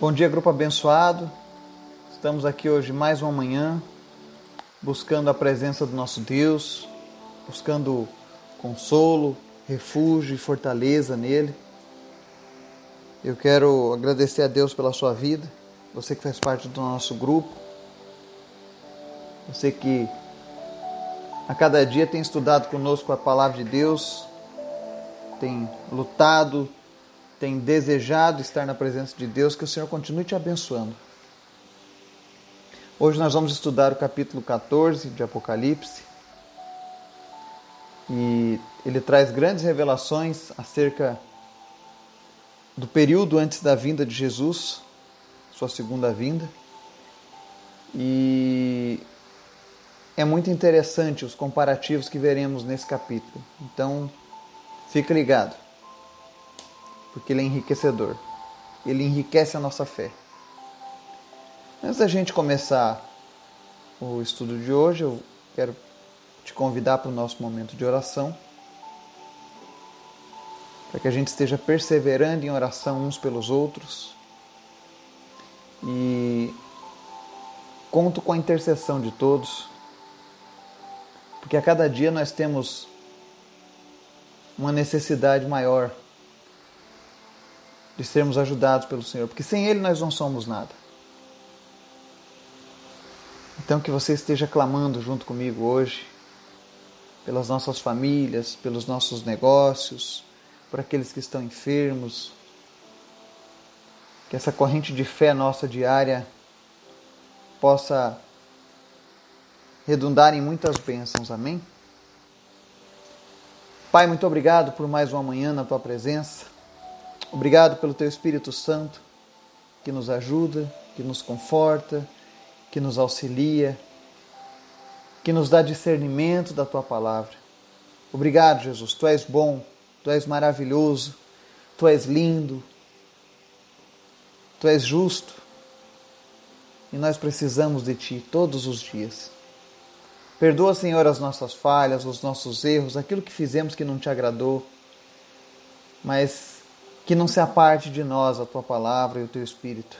Bom dia, grupo abençoado. Estamos aqui hoje mais uma manhã, buscando a presença do nosso Deus, buscando consolo, refúgio e fortaleza nele. Eu quero agradecer a Deus pela sua vida, você que faz parte do nosso grupo, você que a cada dia tem estudado conosco a palavra de Deus, tem lutado, tem desejado estar na presença de Deus, que o Senhor continue te abençoando. Hoje nós vamos estudar o capítulo 14 de Apocalipse e ele traz grandes revelações acerca do período antes da vinda de Jesus, sua segunda vinda. E é muito interessante os comparativos que veremos nesse capítulo. Então, fica ligado porque ele é enriquecedor. Ele enriquece a nossa fé. Antes da gente começar o estudo de hoje, eu quero te convidar para o nosso momento de oração, para que a gente esteja perseverando em oração uns pelos outros. E conto com a intercessão de todos, porque a cada dia nós temos uma necessidade maior de sermos ajudados pelo Senhor, porque sem Ele nós não somos nada. Então que você esteja clamando junto comigo hoje, pelas nossas famílias, pelos nossos negócios, por aqueles que estão enfermos. Que essa corrente de fé nossa diária possa redundar em muitas bênçãos. Amém? Pai, muito obrigado por mais uma manhã na tua presença. Obrigado pelo teu Espírito Santo que nos ajuda, que nos conforta, que nos auxilia, que nos dá discernimento da tua palavra. Obrigado, Jesus. Tu és bom, tu és maravilhoso, tu és lindo, tu és justo. E nós precisamos de ti todos os dias. Perdoa, Senhor, as nossas falhas, os nossos erros, aquilo que fizemos que não te agradou. Mas que não se aparte de nós a tua palavra e o teu espírito.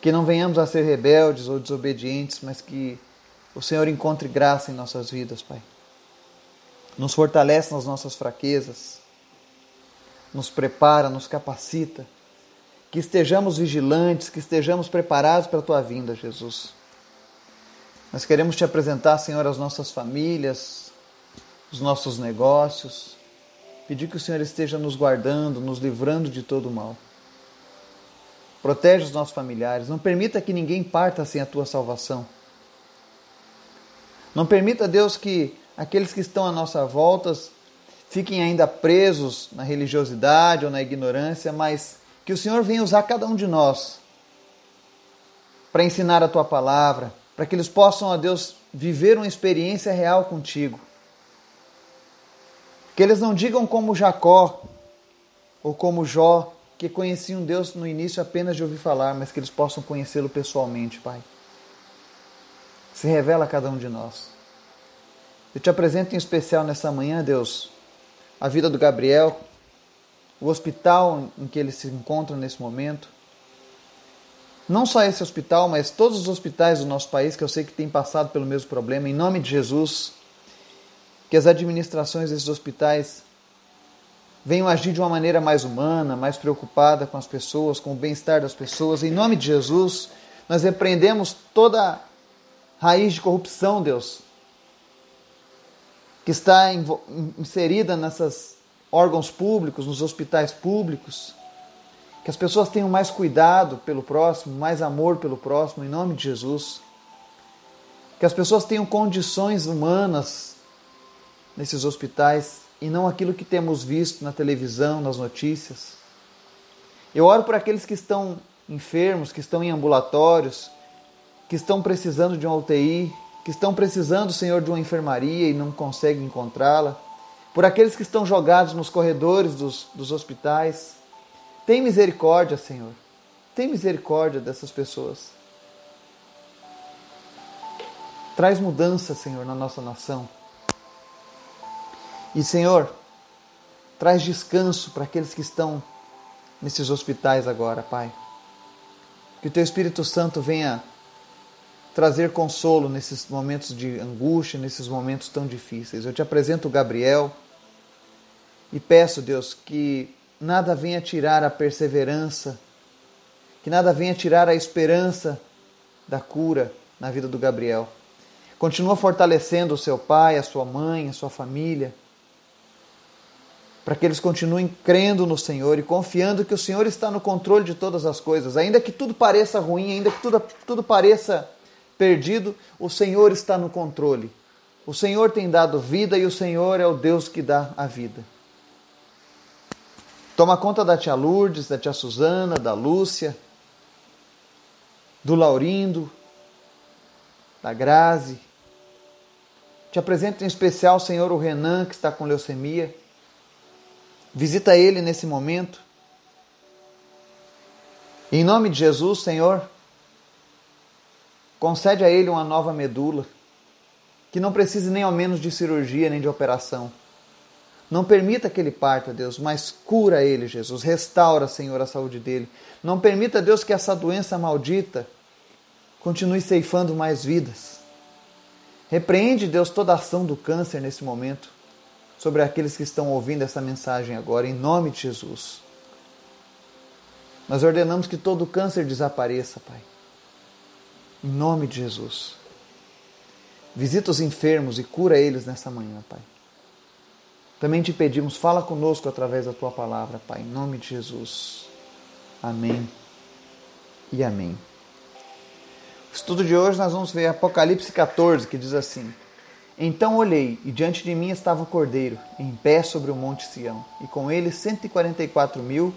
Que não venhamos a ser rebeldes ou desobedientes, mas que o Senhor encontre graça em nossas vidas, Pai. Nos fortalece nas nossas fraquezas, nos prepara, nos capacita. Que estejamos vigilantes, que estejamos preparados para a tua vinda, Jesus. Nós queremos te apresentar, Senhor, as nossas famílias, os nossos negócios, Pedir que o Senhor esteja nos guardando, nos livrando de todo o mal. Protege os nossos familiares. Não permita que ninguém parta sem a tua salvação. Não permita, Deus, que aqueles que estão à nossa volta fiquem ainda presos na religiosidade ou na ignorância, mas que o Senhor venha usar cada um de nós para ensinar a tua palavra, para que eles possam, ó Deus, viver uma experiência real contigo. Que eles não digam como Jacó ou como Jó, que conheciam Deus no início apenas de ouvir falar, mas que eles possam conhecê-lo pessoalmente, Pai. Se revela a cada um de nós. Eu te apresento em especial nessa manhã, Deus, a vida do Gabriel, o hospital em que ele se encontra nesse momento. Não só esse hospital, mas todos os hospitais do nosso país que eu sei que têm passado pelo mesmo problema. Em nome de Jesus, que as administrações desses hospitais venham agir de uma maneira mais humana, mais preocupada com as pessoas, com o bem-estar das pessoas. Em nome de Jesus, nós repreendemos toda raiz de corrupção, Deus, que está inserida nesses órgãos públicos, nos hospitais públicos. Que as pessoas tenham mais cuidado pelo próximo, mais amor pelo próximo, em nome de Jesus. Que as pessoas tenham condições humanas nesses hospitais e não aquilo que temos visto na televisão, nas notícias. Eu oro por aqueles que estão enfermos, que estão em ambulatórios, que estão precisando de uma UTI, que estão precisando, Senhor, de uma enfermaria e não conseguem encontrá-la. Por aqueles que estão jogados nos corredores dos, dos hospitais. Tem misericórdia, Senhor. Tem misericórdia dessas pessoas. Traz mudança, Senhor, na nossa nação. E Senhor, traz descanso para aqueles que estão nesses hospitais agora, Pai. Que o teu Espírito Santo venha trazer consolo nesses momentos de angústia, nesses momentos tão difíceis. Eu te apresento o Gabriel e peço, Deus, que nada venha tirar a perseverança, que nada venha tirar a esperança da cura na vida do Gabriel. Continua fortalecendo o seu pai, a sua mãe, a sua família, para que eles continuem crendo no Senhor e confiando que o Senhor está no controle de todas as coisas. Ainda que tudo pareça ruim, ainda que tudo, tudo pareça perdido, o Senhor está no controle. O Senhor tem dado vida e o Senhor é o Deus que dá a vida. Toma conta da tia Lourdes, da tia Suzana, da Lúcia, do Laurindo, da Grazi. Te apresento em especial, Senhor, o Renan, que está com leucemia. Visita ele nesse momento. Em nome de Jesus, Senhor, concede a ele uma nova medula, que não precise nem ao menos de cirurgia nem de operação. Não permita que ele parta, Deus, mas cura ele, Jesus. Restaura, Senhor, a saúde dele. Não permita, Deus, que essa doença maldita continue ceifando mais vidas. Repreende, Deus, toda a ação do câncer nesse momento sobre aqueles que estão ouvindo essa mensagem agora, em nome de Jesus. Nós ordenamos que todo câncer desapareça, Pai. Em nome de Jesus. Visita os enfermos e cura eles nessa manhã, Pai. Também te pedimos, fala conosco através da tua palavra, Pai, em nome de Jesus. Amém e amém. O estudo de hoje nós vamos ver Apocalipse 14, que diz assim: Então olhei, e diante de mim estava o cordeiro, em pé sobre o monte Sião, e com ele 144 mil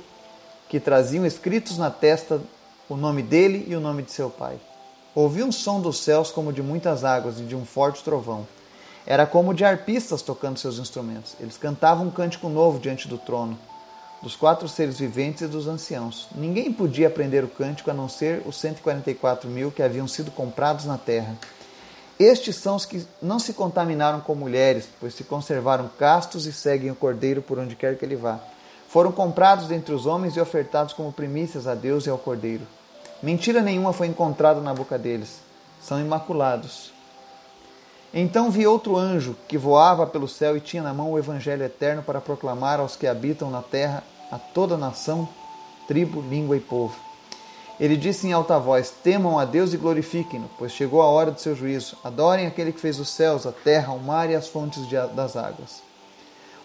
que traziam escritos na testa o nome dele e o nome de seu pai. Ouvi um som dos céus como de muitas águas e de um forte trovão. Era como de arpistas tocando seus instrumentos. Eles cantavam um cântico novo diante do trono, dos quatro seres viventes e dos anciãos. Ninguém podia aprender o cântico a não ser os 144 mil que haviam sido comprados na terra. Estes são os que não se contaminaram com mulheres, pois se conservaram castos e seguem o cordeiro por onde quer que ele vá. Foram comprados dentre os homens e ofertados como primícias a Deus e ao cordeiro. Mentira nenhuma foi encontrada na boca deles. São imaculados então vi outro anjo que voava pelo céu e tinha na mão o evangelho eterno para proclamar aos que habitam na terra, a toda nação, tribo, língua e povo. Ele disse em alta voz: Temam a Deus e glorifiquem-no, pois chegou a hora do seu juízo. Adorem aquele que fez os céus, a terra, o mar e as fontes de, das águas.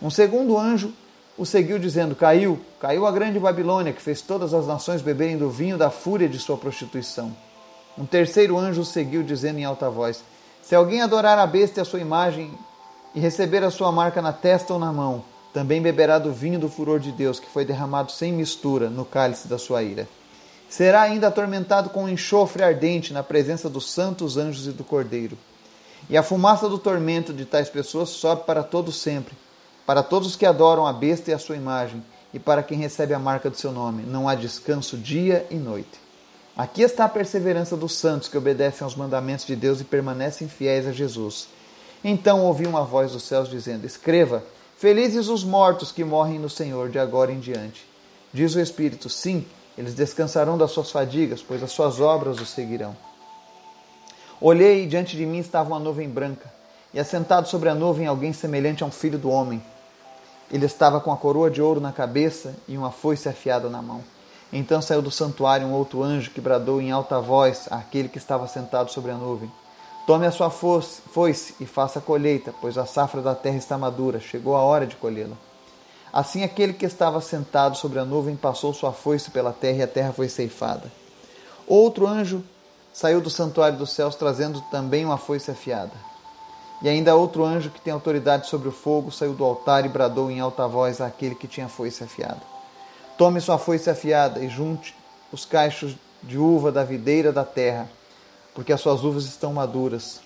Um segundo anjo o seguiu, dizendo: Caiu, caiu a grande Babilônia, que fez todas as nações beberem do vinho da fúria de sua prostituição. Um terceiro anjo o seguiu, dizendo em alta voz: se alguém adorar a besta e a sua imagem e receber a sua marca na testa ou na mão, também beberá do vinho do furor de Deus, que foi derramado sem mistura no cálice da sua ira. Será ainda atormentado com um enxofre ardente na presença dos santos anjos e do Cordeiro. E a fumaça do tormento de tais pessoas sobe para todo sempre, para todos os que adoram a besta e a sua imagem, e para quem recebe a marca do seu nome. Não há descanso dia e noite. Aqui está a perseverança dos santos que obedecem aos mandamentos de Deus e permanecem fiéis a Jesus. Então ouvi uma voz dos céus dizendo: Escreva: Felizes os mortos que morrem no Senhor de agora em diante. Diz o Espírito: Sim, eles descansarão das suas fadigas, pois as suas obras os seguirão. Olhei e diante de mim estava uma nuvem branca, e assentado sobre a nuvem alguém semelhante a um filho do homem. Ele estava com a coroa de ouro na cabeça e uma foice afiada na mão. Então saiu do santuário um outro anjo que bradou em alta voz àquele que estava sentado sobre a nuvem: Tome a sua foice e faça a colheita, pois a safra da terra está madura, chegou a hora de colhê-la. Assim aquele que estava sentado sobre a nuvem passou sua foice pela terra e a terra foi ceifada. Outro anjo saiu do santuário dos céus trazendo também uma foice afiada. E ainda outro anjo que tem autoridade sobre o fogo saiu do altar e bradou em alta voz àquele que tinha foice afiada. Tome sua foice afiada e junte os cachos de uva da videira da terra, porque as suas uvas estão maduras.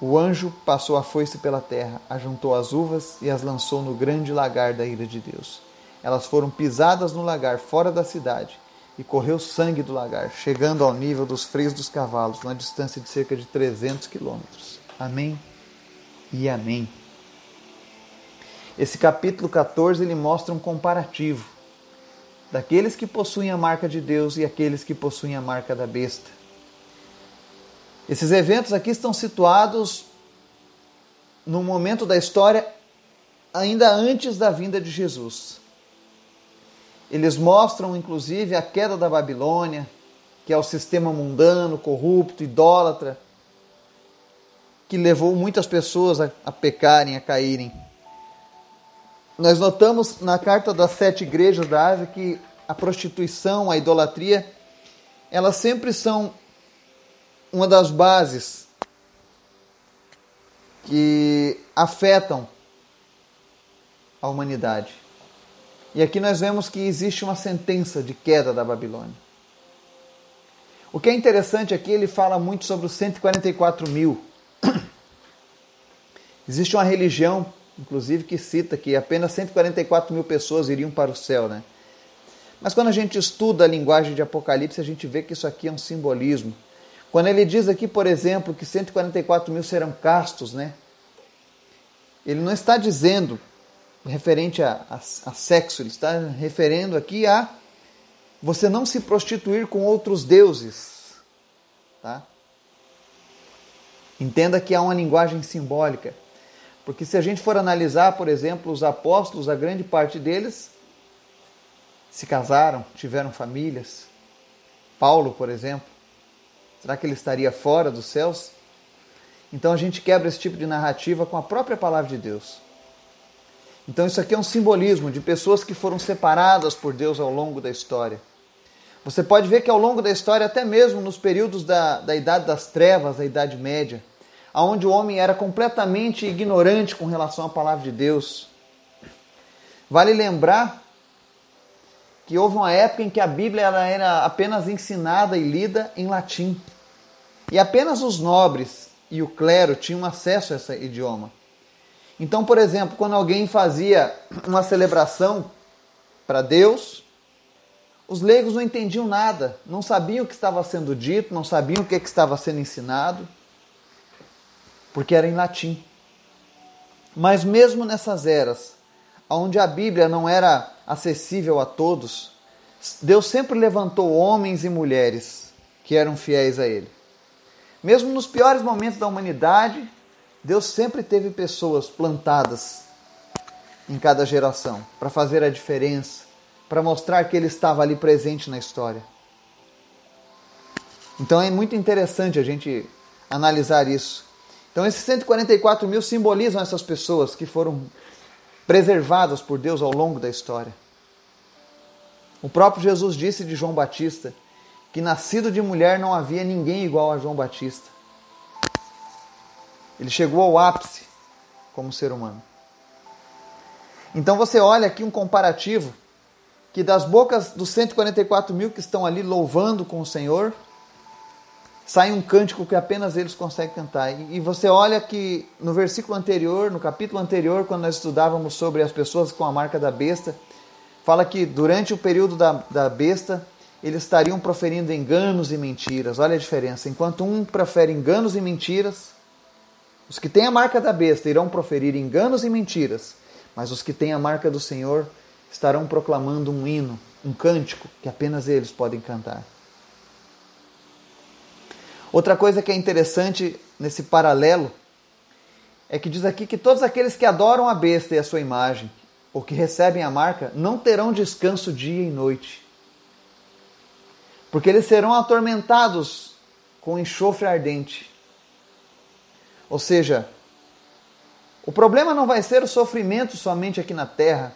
O anjo passou a foice pela terra, ajuntou as uvas e as lançou no grande lagar da ira de Deus. Elas foram pisadas no lagar fora da cidade, e correu sangue do lagar, chegando ao nível dos freios dos cavalos, numa distância de cerca de 300 quilômetros. Amém e amém. Esse capítulo 14 ele mostra um comparativo daqueles que possuem a marca de Deus e aqueles que possuem a marca da besta. Esses eventos aqui estão situados no momento da história ainda antes da vinda de Jesus. Eles mostram, inclusive, a queda da Babilônia, que é o sistema mundano, corrupto, idólatra, que levou muitas pessoas a, a pecarem, a caírem. Nós notamos na carta das sete igrejas da Ásia que a prostituição, a idolatria, elas sempre são uma das bases que afetam a humanidade. E aqui nós vemos que existe uma sentença de queda da Babilônia. O que é interessante aqui, ele fala muito sobre os 144 mil. Existe uma religião inclusive, que cita que apenas 144 mil pessoas iriam para o céu, né? Mas quando a gente estuda a linguagem de Apocalipse, a gente vê que isso aqui é um simbolismo. Quando ele diz aqui, por exemplo, que 144 mil serão castos, né? Ele não está dizendo referente a, a, a sexo, ele está referendo aqui a você não se prostituir com outros deuses, tá? Entenda que há uma linguagem simbólica. Porque se a gente for analisar, por exemplo, os apóstolos, a grande parte deles se casaram, tiveram famílias. Paulo, por exemplo, será que ele estaria fora dos céus? Então a gente quebra esse tipo de narrativa com a própria palavra de Deus. Então isso aqui é um simbolismo de pessoas que foram separadas por Deus ao longo da história. Você pode ver que ao longo da história, até mesmo nos períodos da, da Idade das Trevas, da Idade Média, onde o homem era completamente ignorante com relação à palavra de Deus. Vale lembrar que houve uma época em que a Bíblia era apenas ensinada e lida em latim. E apenas os nobres e o clero tinham acesso a esse idioma. Então, por exemplo, quando alguém fazia uma celebração para Deus, os leigos não entendiam nada, não sabiam o que estava sendo dito, não sabiam o que estava sendo ensinado porque era em latim. Mas mesmo nessas eras, onde a Bíblia não era acessível a todos, Deus sempre levantou homens e mulheres que eram fiéis a Ele. Mesmo nos piores momentos da humanidade, Deus sempre teve pessoas plantadas em cada geração para fazer a diferença, para mostrar que Ele estava ali presente na história. Então é muito interessante a gente analisar isso. Então, esses 144 mil simbolizam essas pessoas que foram preservadas por Deus ao longo da história. O próprio Jesus disse de João Batista que nascido de mulher não havia ninguém igual a João Batista. Ele chegou ao ápice como ser humano. Então você olha aqui um comparativo que das bocas dos 144 mil que estão ali louvando com o Senhor, sai um cântico que apenas eles conseguem cantar. E você olha que no versículo anterior, no capítulo anterior, quando nós estudávamos sobre as pessoas com a marca da besta, fala que durante o período da, da besta, eles estariam proferindo enganos e mentiras. Olha a diferença. Enquanto um profere enganos e mentiras, os que têm a marca da besta irão proferir enganos e mentiras, mas os que têm a marca do Senhor estarão proclamando um hino, um cântico que apenas eles podem cantar. Outra coisa que é interessante nesse paralelo é que diz aqui que todos aqueles que adoram a besta e a sua imagem, ou que recebem a marca, não terão descanso dia e noite. Porque eles serão atormentados com enxofre ardente. Ou seja, o problema não vai ser o sofrimento somente aqui na terra,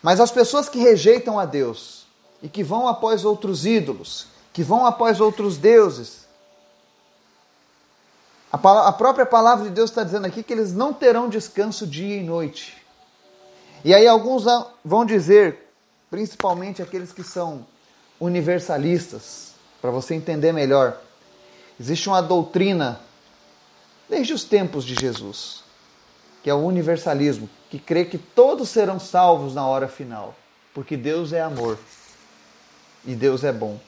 mas as pessoas que rejeitam a Deus e que vão após outros ídolos, que vão após outros deuses, a, própria palavra de Deus está dizendo aqui que eles não terão descanso dia e noite. E aí alguns vão dizer, principalmente aqueles que são universalistas, para você entender melhor, existe uma doutrina desde os tempos de Jesus, que é o universalismo, que crê que todos serão salvos na hora final, porque Deus é amor e Deus é bom.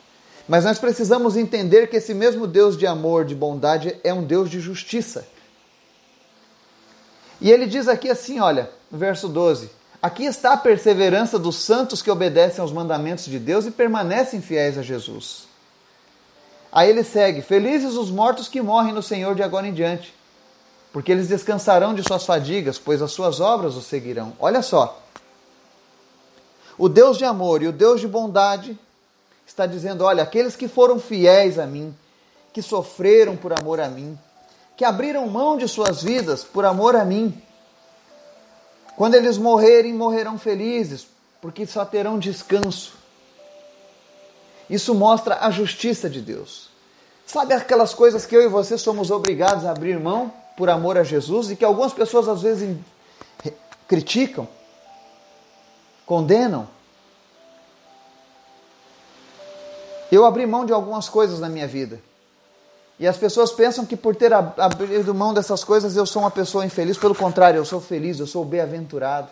Mas nós precisamos entender que esse mesmo Deus de amor, de bondade, é um Deus de justiça. E ele diz aqui assim, olha, verso 12: Aqui está a perseverança dos santos que obedecem aos mandamentos de Deus e permanecem fiéis a Jesus. Aí ele segue: Felizes os mortos que morrem no Senhor de agora em diante, porque eles descansarão de suas fadigas, pois as suas obras os seguirão. Olha só. O Deus de amor e o Deus de bondade está dizendo: olha, aqueles que foram fiéis a mim, que sofreram por amor a mim, que abriram mão de suas vidas por amor a mim, quando eles morrerem, morrerão felizes, porque só terão descanso. Isso mostra a justiça de Deus. Sabe aquelas coisas que eu e você somos obrigados a abrir mão por amor a Jesus e que algumas pessoas às vezes criticam, condenam? Eu abri mão de algumas coisas na minha vida. E as pessoas pensam que por ter abrido mão dessas coisas eu sou uma pessoa infeliz. Pelo contrário, eu sou feliz, eu sou bem-aventurado.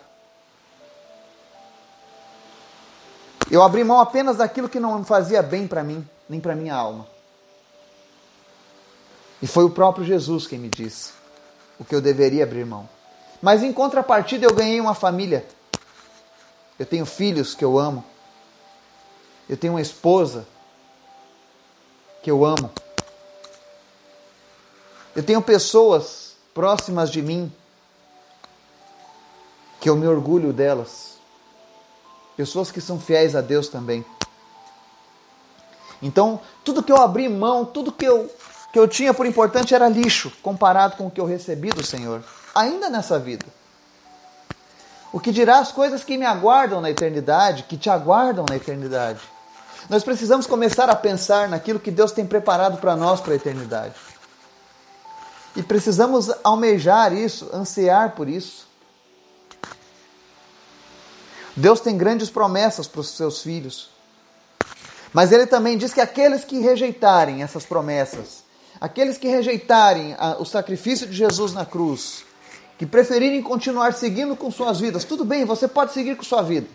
Eu abri mão apenas daquilo que não fazia bem para mim, nem para minha alma. E foi o próprio Jesus quem me disse o que eu deveria abrir mão. Mas em contrapartida, eu ganhei uma família. Eu tenho filhos que eu amo. Eu tenho uma esposa que eu amo. Eu tenho pessoas próximas de mim que eu me orgulho delas. Pessoas que são fiéis a Deus também. Então, tudo que eu abri mão, tudo que eu, que eu tinha por importante era lixo comparado com o que eu recebi do Senhor, ainda nessa vida. O que dirá as coisas que me aguardam na eternidade, que te aguardam na eternidade. Nós precisamos começar a pensar naquilo que Deus tem preparado para nós para a eternidade. E precisamos almejar isso, ansiar por isso. Deus tem grandes promessas para os seus filhos. Mas ele também diz que aqueles que rejeitarem essas promessas, aqueles que rejeitarem o sacrifício de Jesus na cruz, que preferirem continuar seguindo com suas vidas, tudo bem, você pode seguir com sua vida.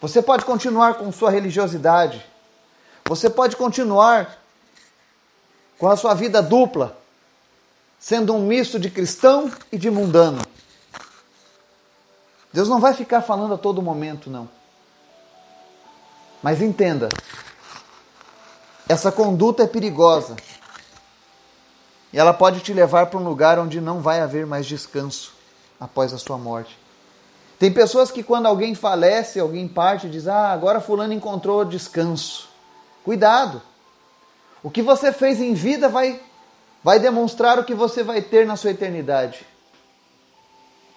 Você pode continuar com sua religiosidade. Você pode continuar com a sua vida dupla, sendo um misto de cristão e de mundano. Deus não vai ficar falando a todo momento, não. Mas entenda, essa conduta é perigosa. E ela pode te levar para um lugar onde não vai haver mais descanso após a sua morte. Tem pessoas que quando alguém falece, alguém parte, diz: "Ah, agora fulano encontrou descanso". Cuidado. O que você fez em vida vai vai demonstrar o que você vai ter na sua eternidade.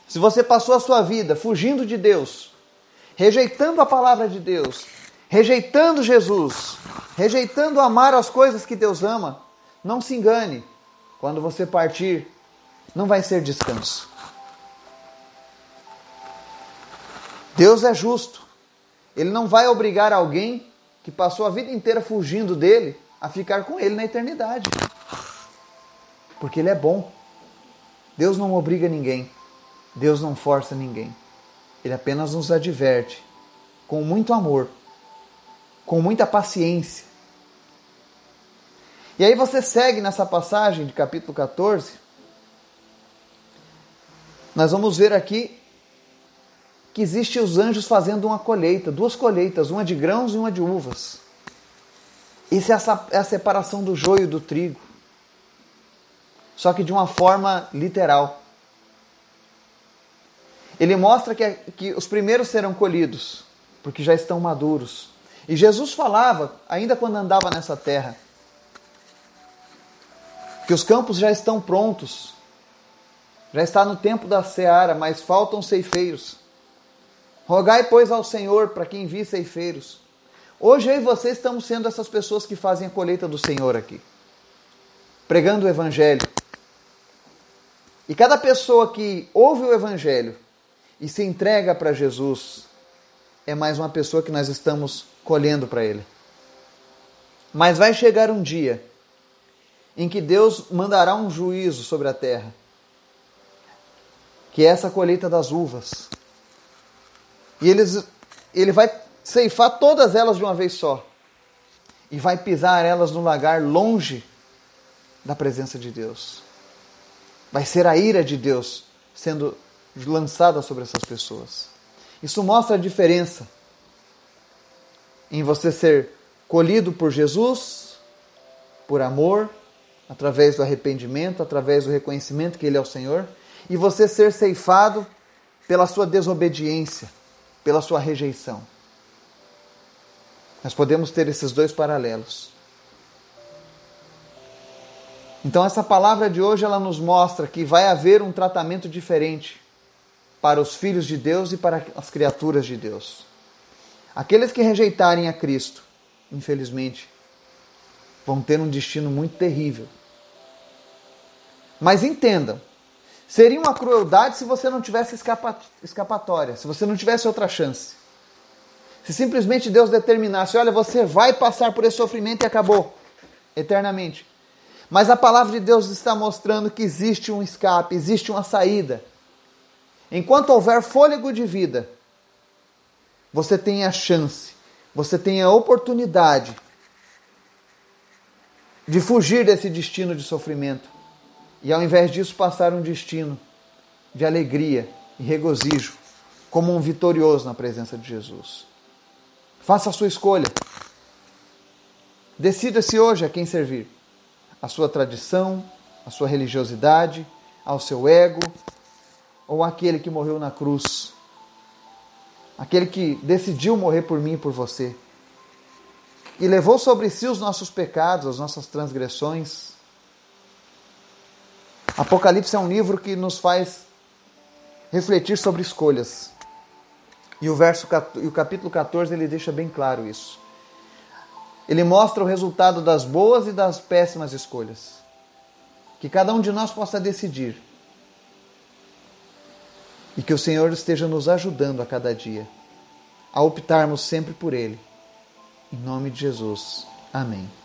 Se você passou a sua vida fugindo de Deus, rejeitando a palavra de Deus, rejeitando Jesus, rejeitando amar as coisas que Deus ama, não se engane. Quando você partir, não vai ser descanso. Deus é justo. Ele não vai obrigar alguém que passou a vida inteira fugindo dele a ficar com ele na eternidade. Porque ele é bom. Deus não obriga ninguém. Deus não força ninguém. Ele apenas nos adverte com muito amor, com muita paciência. E aí você segue nessa passagem de capítulo 14. Nós vamos ver aqui que existe os anjos fazendo uma colheita, duas colheitas, uma de grãos e uma de uvas. Isso é a separação do joio do trigo. Só que de uma forma literal. Ele mostra que, que os primeiros serão colhidos, porque já estão maduros. E Jesus falava, ainda quando andava nessa terra, que os campos já estão prontos, já está no tempo da seara, mas faltam ceifeiros. Rogai, pois, ao Senhor para que envie ceifeiros. Hoje eu e você estamos sendo essas pessoas que fazem a colheita do Senhor aqui, pregando o Evangelho. E cada pessoa que ouve o Evangelho e se entrega para Jesus é mais uma pessoa que nós estamos colhendo para Ele. Mas vai chegar um dia em que Deus mandará um juízo sobre a terra, que é essa colheita das uvas. E eles, ele vai ceifar todas elas de uma vez só. E vai pisar elas no lagar longe da presença de Deus. Vai ser a ira de Deus sendo lançada sobre essas pessoas. Isso mostra a diferença em você ser colhido por Jesus, por amor, através do arrependimento, através do reconhecimento que Ele é o Senhor, e você ser ceifado pela sua desobediência, pela sua rejeição. Nós podemos ter esses dois paralelos. Então essa palavra de hoje ela nos mostra que vai haver um tratamento diferente para os filhos de Deus e para as criaturas de Deus. Aqueles que rejeitarem a Cristo, infelizmente, vão ter um destino muito terrível. Mas entendam, seria uma crueldade se você não tivesse escapatória, se você não tivesse outra chance. Se simplesmente Deus determinasse, olha, você vai passar por esse sofrimento e acabou eternamente. Mas a palavra de Deus está mostrando que existe um escape, existe uma saída. Enquanto houver fôlego de vida, você tem a chance, você tem a oportunidade de fugir desse destino de sofrimento e, ao invés disso, passar um destino de alegria e regozijo, como um vitorioso na presença de Jesus. Faça a sua escolha. Decida-se hoje a quem servir à sua tradição, à sua religiosidade, ao seu ego, ou aquele que morreu na cruz, aquele que decidiu morrer por mim e por você, e levou sobre si os nossos pecados, as nossas transgressões. Apocalipse é um livro que nos faz refletir sobre escolhas. E o verso e o capítulo 14 ele deixa bem claro isso. Ele mostra o resultado das boas e das péssimas escolhas. Que cada um de nós possa decidir. E que o Senhor esteja nos ajudando a cada dia a optarmos sempre por Ele. Em nome de Jesus. Amém.